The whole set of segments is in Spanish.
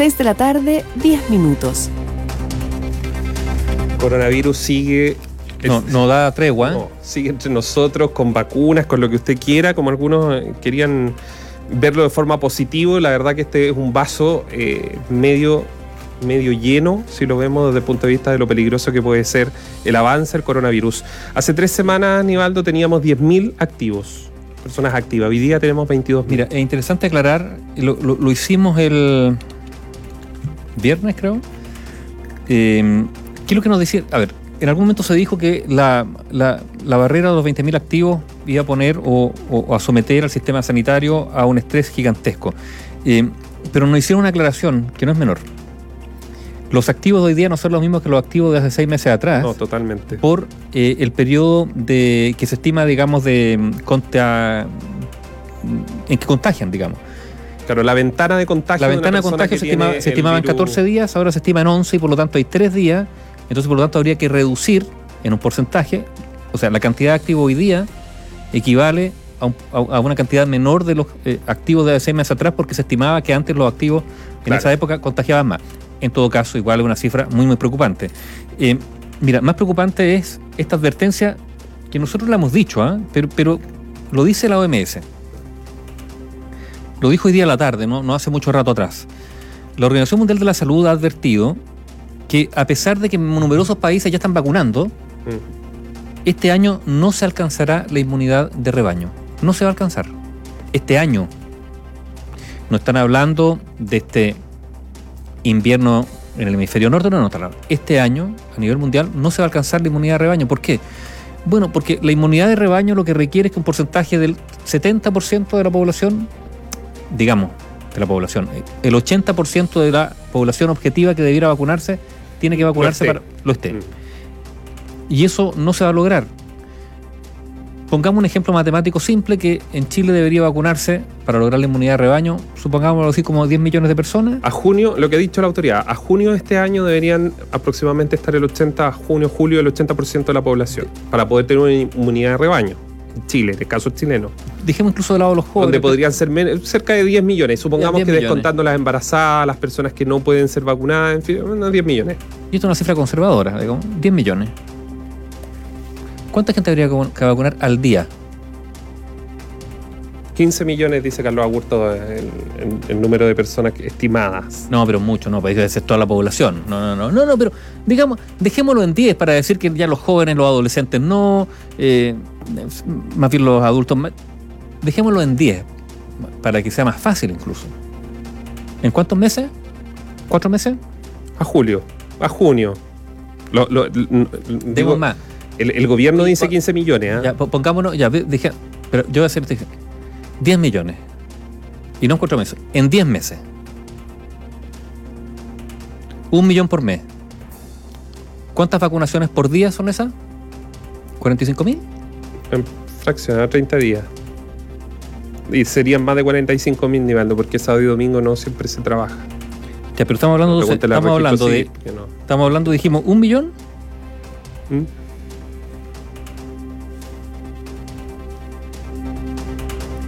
6 de la tarde, 10 minutos. Coronavirus sigue. No, no da tregua. no, sigue entre nosotros con vacunas, con lo que usted quiera, como algunos eh, querían verlo de forma positiva. La verdad que este es un vaso eh, medio, medio lleno, si lo vemos desde el punto de vista de lo peligroso que puede ser el avance del coronavirus. Hace tres semanas, Nivaldo, teníamos 10.000 activos, personas activas. Hoy día tenemos 22.000. Mira, es interesante aclarar, lo, lo- lo hicimos el viernes, creo. Eh, ¿Qué es lo que nos decía? A ver, en algún momento se dijo que la, la- la barrera de los 20.000 activos iba a poner o, o- o a someter al sistema sanitario a un estrés gigantesco. Eh, pero nos hicieron una aclaración que no es menor. Los activos de hoy día no son los mismos que los activos de hace seis meses atrás No, totalmente. por eh, el periodo de que se estima, digamos, de mm, contra, mm, en que contagian, digamos. Claro, la ventana de contagio. La ventana de contagio se, estima- estimaba en virus- 14 días, ahora se estima en 11 y por lo tanto hay 3 días. Entonces, por lo tanto, habría que reducir en un porcentaje, o sea, la cantidad de activos hoy día equivale a, un- a- a una cantidad menor de los eh, activos de hace seis meses atrás porque se estimaba que antes los activos en Claro. esa época contagiaban más. En todo caso, igual es una cifra muy, muy preocupante. Eh, mira, más preocupante es esta advertencia que nosotros la hemos dicho, ¿ah? pero, pero lo dice la OMS. Lo dijo hoy día a la tarde, ¿no? no hace mucho rato atrás. La Organización Mundial de la Salud ha advertido que a pesar de que numerosos países ya están vacunando, Mm. este año no se alcanzará la inmunidad de rebaño. No se va a alcanzar. Este año. No están hablando de este invierno en el hemisferio norte, no, no hablando. Este año, a nivel mundial, no se va a alcanzar la inmunidad de rebaño. ¿Por qué? Bueno, porque la inmunidad de rebaño lo que requiere es que un porcentaje del 70% de la población, digamos, de la población, el 80% de la población objetiva que debiera vacunarse, tiene que vacunarse esté. para lo esté. Mm. Y eso no se va a lograr. Pongamos un ejemplo matemático simple que en Chile debería vacunarse para lograr la inmunidad de rebaño, supongámoslo así como 10 millones de personas. A junio, lo que ha dicho la autoridad, a junio de este año deberían aproximadamente estar el 80, a junio, julio, el 80% de la población para poder tener una inmunidad de rebaño. Chile, en el caso chileno, Dijimos incluso de lado los jóvenes. donde podrían ser cerca de 10 millones. Supongamos 10 que millones. descontando las embarazadas, las personas que no pueden ser vacunadas, en fin, unos 10 millones. Y esto es una cifra conservadora, digamos, 10 millones. ¿Cuánta gente habría que vacunar al día? 15 millones, dice Carlos Agurto, el, número de personas estimadas. No, pero mucho, no, para ser toda la población. No, no, no, no, no, pero digamos, dejémoslo en 10 para decir que ya los jóvenes, los adolescentes no, eh, más bien los adultos, dejémoslo en 10 para que sea más fácil incluso. ¿En cuántos meses? ¿Cuatro meses? A julio, a junio. Lo- lo- digo, más. El, el gobierno dice pa- 15 millones. Ya, po- pongámonos, ya, deja- pero yo voy a hacer este. 10 millones. Y no en cuatro meses, en 10 meses. Un millón por mes. ¿Cuántas vacunaciones por día son esas? ¿45 mil? En fracción, a 30 días. Y serían más de 45 mil, Nivaldo, porque sábado y domingo no siempre se trabaja. Ya, pero estamos hablando, de, estamos hablando de, Civil, que no. estamos hablando, dijimos, un millón, ¿Mm?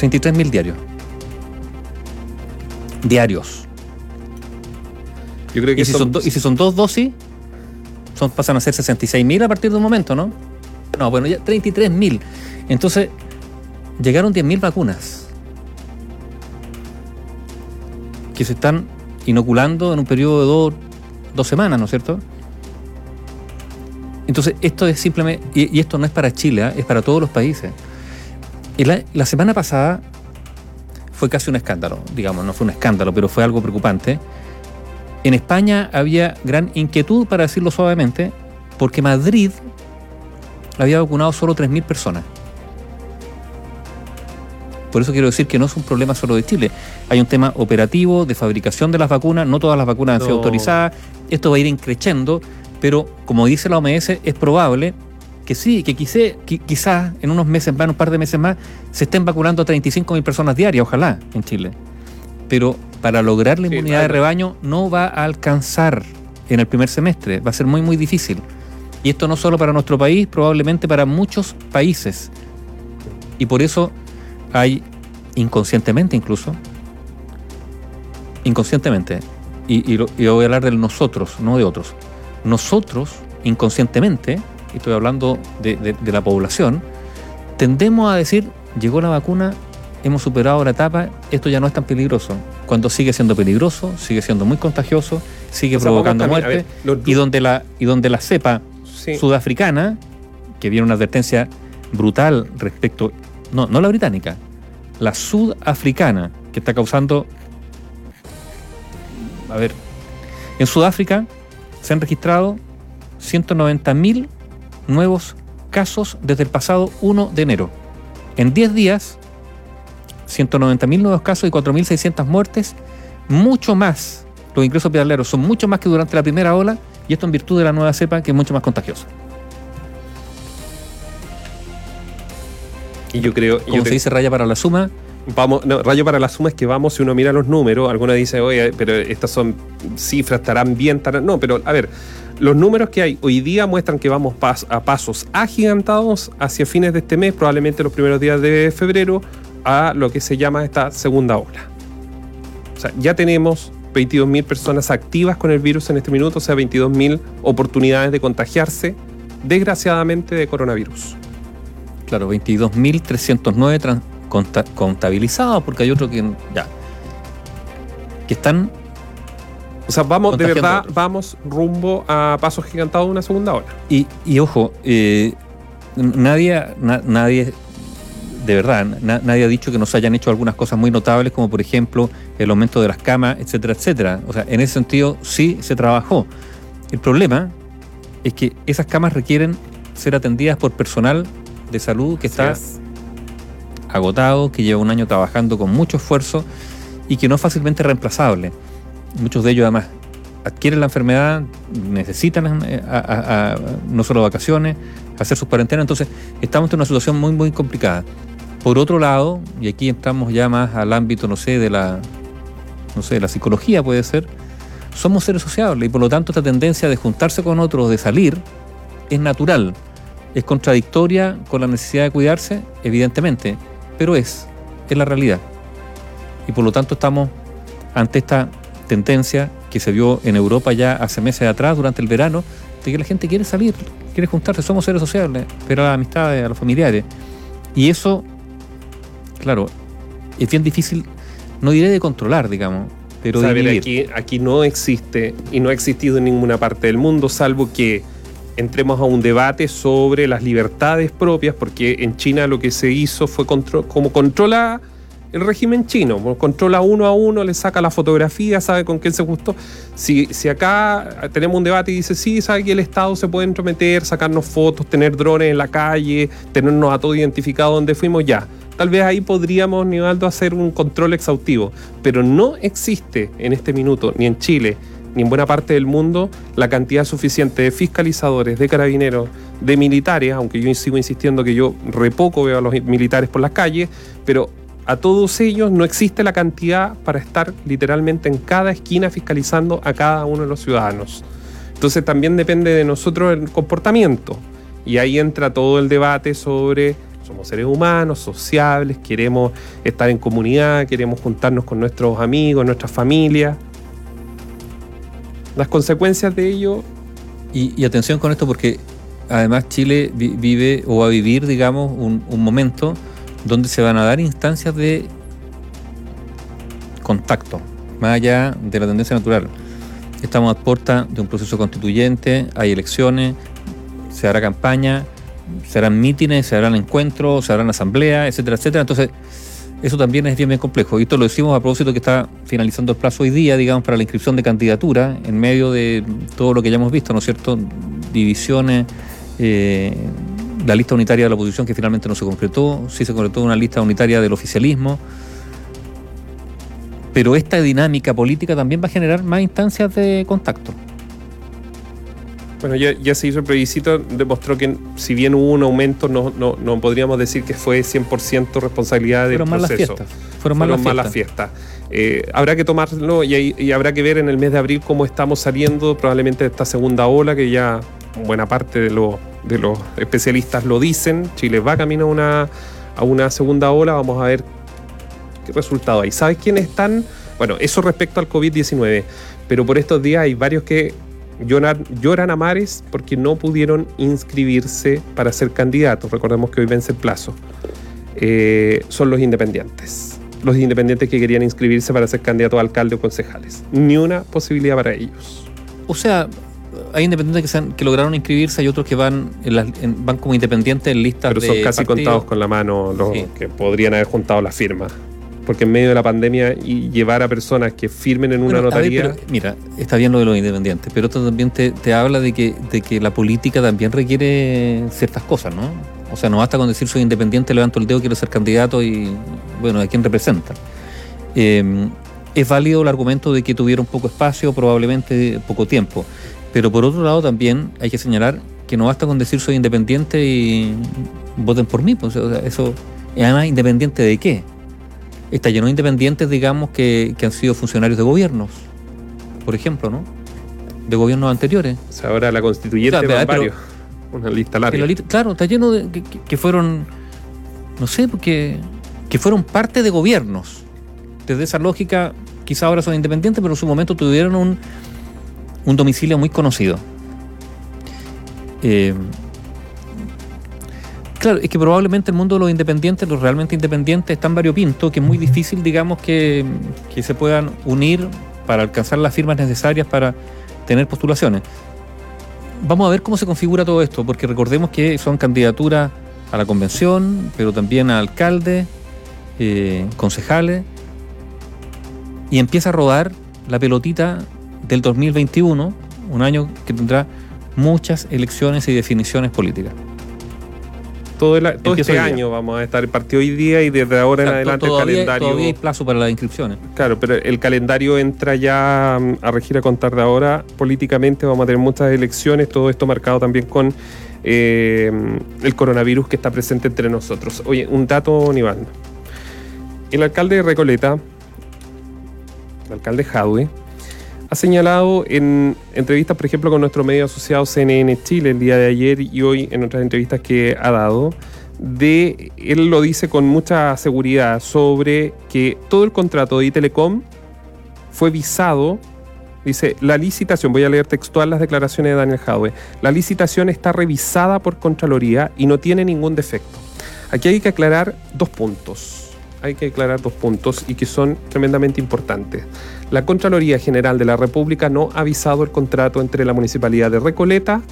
33 mil diarios. Diarios. Yo creo que Y si, son do- y si son dos dosis, son, pasan a ser 66 mil a partir de un momento, ¿no? No, bueno, ya 33 mil. Entonces, llegaron 10 mil vacunas que se están inoculando en un periodo de dos, dos semanas, ¿no es cierto? Entonces, esto es simplemente, y, y esto no es para Chile, ¿ah? es para todos los países. Y la, la semana pasada fue casi un escándalo, digamos, no fue un escándalo, pero fue algo preocupante. En España había gran inquietud, para decirlo suavemente, porque Madrid había vacunado solo 3.000 personas. Por eso quiero decir que no es un problema solo de Chile. Hay un tema operativo de fabricación de las vacunas, no todas las vacunas han sido autorizadas, esto va a ir increciendo, pero como dice la OMS, es probable que sí, que quizás en unos meses más, en un par de meses más, se estén vacunando a 35.000 personas diarias, ojalá, en Chile. Pero para lograr la Sí, inmunidad de rebaño no va a alcanzar en el primer semestre, va a ser muy, muy difícil. Y esto no solo para nuestro país, probablemente para muchos países. Y por eso hay, inconscientemente incluso, inconscientemente, y, y y voy a hablar del nosotros, no de otros. Nosotros, inconscientemente, y estoy hablando de, de- de la población, tendemos a decir, llegó la vacuna, hemos superado la etapa, esto ya no es tan peligroso. Cuando sigue siendo peligroso, sigue siendo muy contagioso, sigue O sea, vamos provocando muerte, ver, los- y donde la, y donde la cepa sí. sudafricana, que viene una advertencia brutal respecto, no, no la británica, la sudafricana, que está causando, a ver, en Sudáfrica se han registrado 190.000 nuevos casos desde el pasado 1 de enero. En 10 días, 190.000 nuevos casos y 4.600 muertes, mucho más. Los ingresos hospitalarios son mucho más que durante la primera ola y esto en virtud de la nueva cepa que es mucho más contagiosa. Y yo creo, Como yo se dice raya para la suma, vamos, no, rayo para la suma es que vamos, si uno mira los números, algunos dicen, oye, pero estas son cifras, estarán bien, estarán. No, pero a ver, los números que hay hoy día muestran que vamos a pasos agigantados hacia fines de este mes, probablemente los primeros días de febrero, a lo que se llama esta segunda ola. O sea, ya tenemos 22.000 personas activas con el virus en este minuto, o sea, 22.000 oportunidades de contagiarse, desgraciadamente, de coronavirus. claro, 22.309 tran- conta- contabilizados, porque hay otro que ya que están O sea, vamos, de verdad, vamos rumbo a pasos gigantados de una segunda ola. y, y ojo, eh, nadie, na- nadie de verdad, na- nadie ha dicho que nos hayan hecho algunas cosas muy notables, como por ejemplo el aumento de las camas, etcétera, etcétera. O sea, en ese sentido sí se trabajó. El problema es que esas camas requieren ser atendidas por personal de salud que está es. agotado, que lleva un año trabajando con mucho esfuerzo y que no es fácilmente reemplazable. Muchos de ellos además adquieren la enfermedad, necesitan eh, no solo vacaciones, hacer sus cuarentenas, entonces estamos en una situación muy muy complicada. Por otro lado, y aquí entramos ya más al ámbito, no sé, de la, no sé, de la psicología puede ser, somos seres sociables y por lo tanto esta tendencia de juntarse con otros, de salir, es natural. Es contradictoria con la necesidad de cuidarse, evidentemente, pero es, es la realidad. Y por lo tanto estamos ante esta tendencia que se vio en Europa ya hace meses atrás, durante el verano, de que la gente quiere salir, quiere juntarse, somos seres sociables, pero a las amistades, a los familiares. Y eso, claro, es bien difícil, no diré de controlar, digamos, pero de vivir. aquí, aquí no existe y no ha existido en ninguna parte del mundo, salvo que entremos a un debate sobre las libertades propias, porque en China lo que se hizo fue contro- como controla el régimen chino, como controla uno a uno, le saca la fotografía, sabe con quién se gustó. Si, si acá tenemos un debate y dice, sí, sabe que el Estado se puede entrometer, sacarnos fotos, tener drones en la calle, tenernos a todos identificados donde fuimos, ya. Tal vez ahí podríamos, Nivaldo, hacer un control exhaustivo, pero no existe en este minuto, ni en Chile, ni en buena parte del mundo, la cantidad suficiente de fiscalizadores, de carabineros, de militares, aunque yo sigo insistiendo que yo re poco veo a los militares por las calles, pero a todos ellos no existe la cantidad para estar literalmente en cada esquina fiscalizando a cada uno de los ciudadanos. Entonces también depende de nosotros el comportamiento. Y ahí entra todo el debate sobre somos seres humanos, sociables, queremos estar en comunidad, queremos juntarnos con nuestros amigos, nuestras familias. Las consecuencias de ello, Y, atención con esto porque además Chile vi- vive o va a vivir, digamos, un momento donde se van a dar instancias de contacto, más allá de la tendencia natural. Estamos a puerta de un proceso constituyente, hay elecciones, se hará campaña, se harán mítines, se harán encuentros, se harán asambleas, etcétera, etcétera. Entonces, eso también es bien, bien complejo. Y esto lo decimos a propósito que está finalizando el plazo hoy día, digamos, para la inscripción de candidatura, en medio de todo lo que ya hemos visto, ¿no es cierto? Divisiones, eh, la lista unitaria de la oposición que finalmente no se concretó, sí se concretó una lista unitaria del oficialismo. Pero esta dinámica política también va a generar más instancias de contacto. bueno, ya, ya se hizo el plebiscito, demostró que si bien hubo un aumento, no, no, no podríamos decir que fue 100% responsabilidad del Fueron proceso. fiestas. Fueron fueron malas fiestas. Eh, habrá que tomarlo y, y habrá que ver en el mes de abril cómo estamos saliendo probablemente de esta segunda ola que ya buena parte de, los de los especialistas lo dicen. Chile va camino a una, a una segunda ola. Vamos a ver qué resultado hay. ¿Sabes quiénes están Bueno, eso respecto al COVID-19, pero por estos días hay varios que lloran, lloran a mares porque no pudieron inscribirse para ser candidatos. Recordemos que hoy vence el plazo. Eh, son los independientes. Los independientes que querían inscribirse para ser candidatos a alcalde o concejales. Ni una posibilidad para ellos. O sea, hay independientes que, se han- que lograron inscribirse, hay otros que van en las- en- van como independientes en listas Pero de son casi partidos. contados con la mano los Sí. que podrían haber juntado las firmas. Porque en medio de la pandemia y llevar a personas que firmen en una Bueno, a ver, notaría. pero, mira, está bien lo de los independientes, pero esto también te, te habla de que, de que la política también requiere ciertas cosas, ¿no? O sea, no basta con decir soy independiente, levanto el dedo, quiero ser candidato y, bueno, ¿a quién representa? Eh, es válido el argumento de que tuvieron poco espacio, probablemente poco tiempo, pero por otro lado también hay que señalar que no basta con decir soy independiente y voten por mí, pues, o sea, eso, y además, ¿independiente de qué? Está lleno de independientes, digamos, que, que han sido funcionarios de gobiernos, por ejemplo, ¿no? De gobiernos anteriores. o sea, ahora la constituyente O sea, pero- varios. Una lista larga. la lista- claro, está lleno de que- que fueron, no sé, porque que fueron parte de gobiernos. Desde esa lógica, quizá ahora son independientes, pero en su momento tuvieron un, un domicilio muy conocido. Eh, claro, es que probablemente el mundo de los independientes, los realmente independientes, es tan variopinto que es muy difícil, digamos, que, que se puedan unir para alcanzar las firmas necesarias para tener postulaciones. Vamos a ver cómo se configura todo esto, porque recordemos que son candidaturas a la convención, pero también a alcalde, eh, concejales, y empieza a rodar la pelotita del 2021, un año que tendrá muchas elecciones y definiciones políticas. Todo, el- este año vamos a estar el partido hoy día y desde ahora en adelante el todavía, calendario. todavía hay plazo para las inscripciones. Claro, pero el calendario entra ya mm, a regir a contar de ahora. Políticamente vamos a tener muchas elecciones, todo esto marcado también con eh, el coronavirus que está presente entre nosotros. Oye, un dato, Nivaldo. El alcalde de Recoleta, el alcalde Jadwe, ha señalado en entrevistas, por ejemplo, con nuestro medio asociado CNN Chile el día de ayer y hoy en otras entrevistas que ha dado, de, él lo dice con mucha seguridad sobre que todo el contrato de Itelecom fue visado. Dice, la licitación, voy a leer textual las declaraciones de Daniel Jadwe, la licitación está revisada por Contraloría y no tiene ningún defecto. Aquí hay que aclarar dos puntos. Hay que aclarar dos puntos y que son tremendamente importantes. La Contraloría General de la República no ha avisado el contrato entre la Municipalidad de Recoleta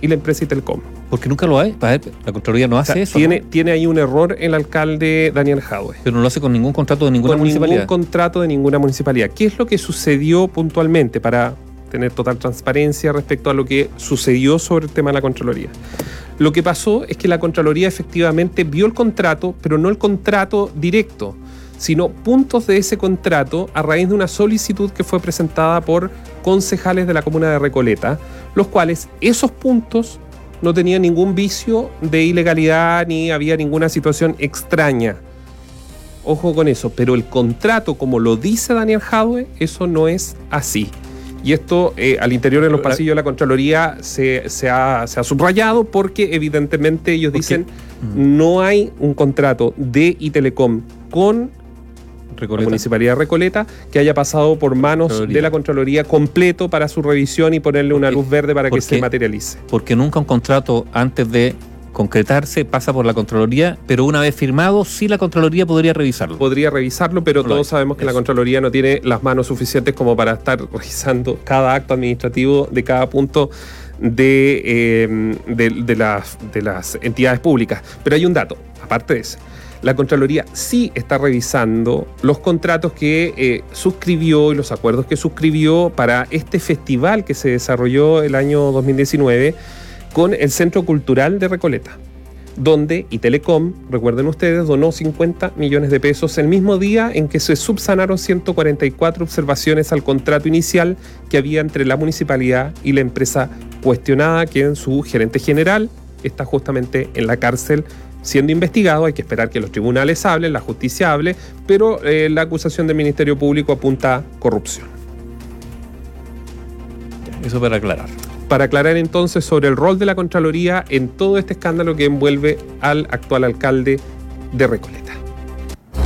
y la empresa Itelcom. Porque nunca lo hay. La Contraloría no O hace sea, eso. tiene, ¿no? tiene ahí un error el alcalde Daniel Jadwe. Pero no lo hace con ningún contrato de ninguna con ningún contrato de ninguna municipalidad. ¿Qué es lo que sucedió puntualmente para tener total transparencia respecto a lo que sucedió sobre el tema de la Contraloría? Lo que pasó es que la Contraloría efectivamente vio el contrato, pero no el contrato directo, sino puntos de ese contrato a raíz de una solicitud que fue presentada por concejales de la comuna de Recoleta, los cuales esos puntos no tenían ningún vicio de ilegalidad ni había ninguna situación extraña. Ojo con eso, pero el contrato, como lo dice Daniel Jadwe, eso no es así. Y esto eh, al interior de los la- pasillos de la Contraloría se, se ha, se ha subrayado porque evidentemente ellos Porque- dicen Mm. no hay un contrato de Itelecom con la. Municipalidad de Recoleta que haya pasado por manos Contraloría. de la Contraloría completo para su revisión y ponerle una luz verde para que se materialice. porque nunca un contrato antes de concretarse pasa por la Contraloría, pero una vez firmado, sí la Contraloría podría revisarlo. podría revisarlo, pero No todos sabemos que la. Contraloría no tiene las manos suficientes como para estar revisando cada acto administrativo de cada punto de, eh, de, de las, de las entidades públicas. Pero hay un dato, aparte de eso. La Contraloría sí está revisando los contratos que eh, suscribió y los acuerdos que suscribió para este festival que se desarrolló el año 2019 con el Centro Cultural de Recoleta donde Itelecom, recuerden ustedes, donó 50 millones de pesos el mismo día en que se subsanaron 144 observaciones al contrato inicial que había entre la municipalidad y la empresa cuestionada, que en su gerente general está justamente en la cárcel siendo investigado. Hay que esperar que los tribunales hablen, la justicia hable, pero eh, la acusación del Ministerio Público apunta a corrupción. Eso para aclarar. Para aclarar entonces sobre el rol de la Contraloría en todo este escándalo que envuelve al actual alcalde de Recoleta.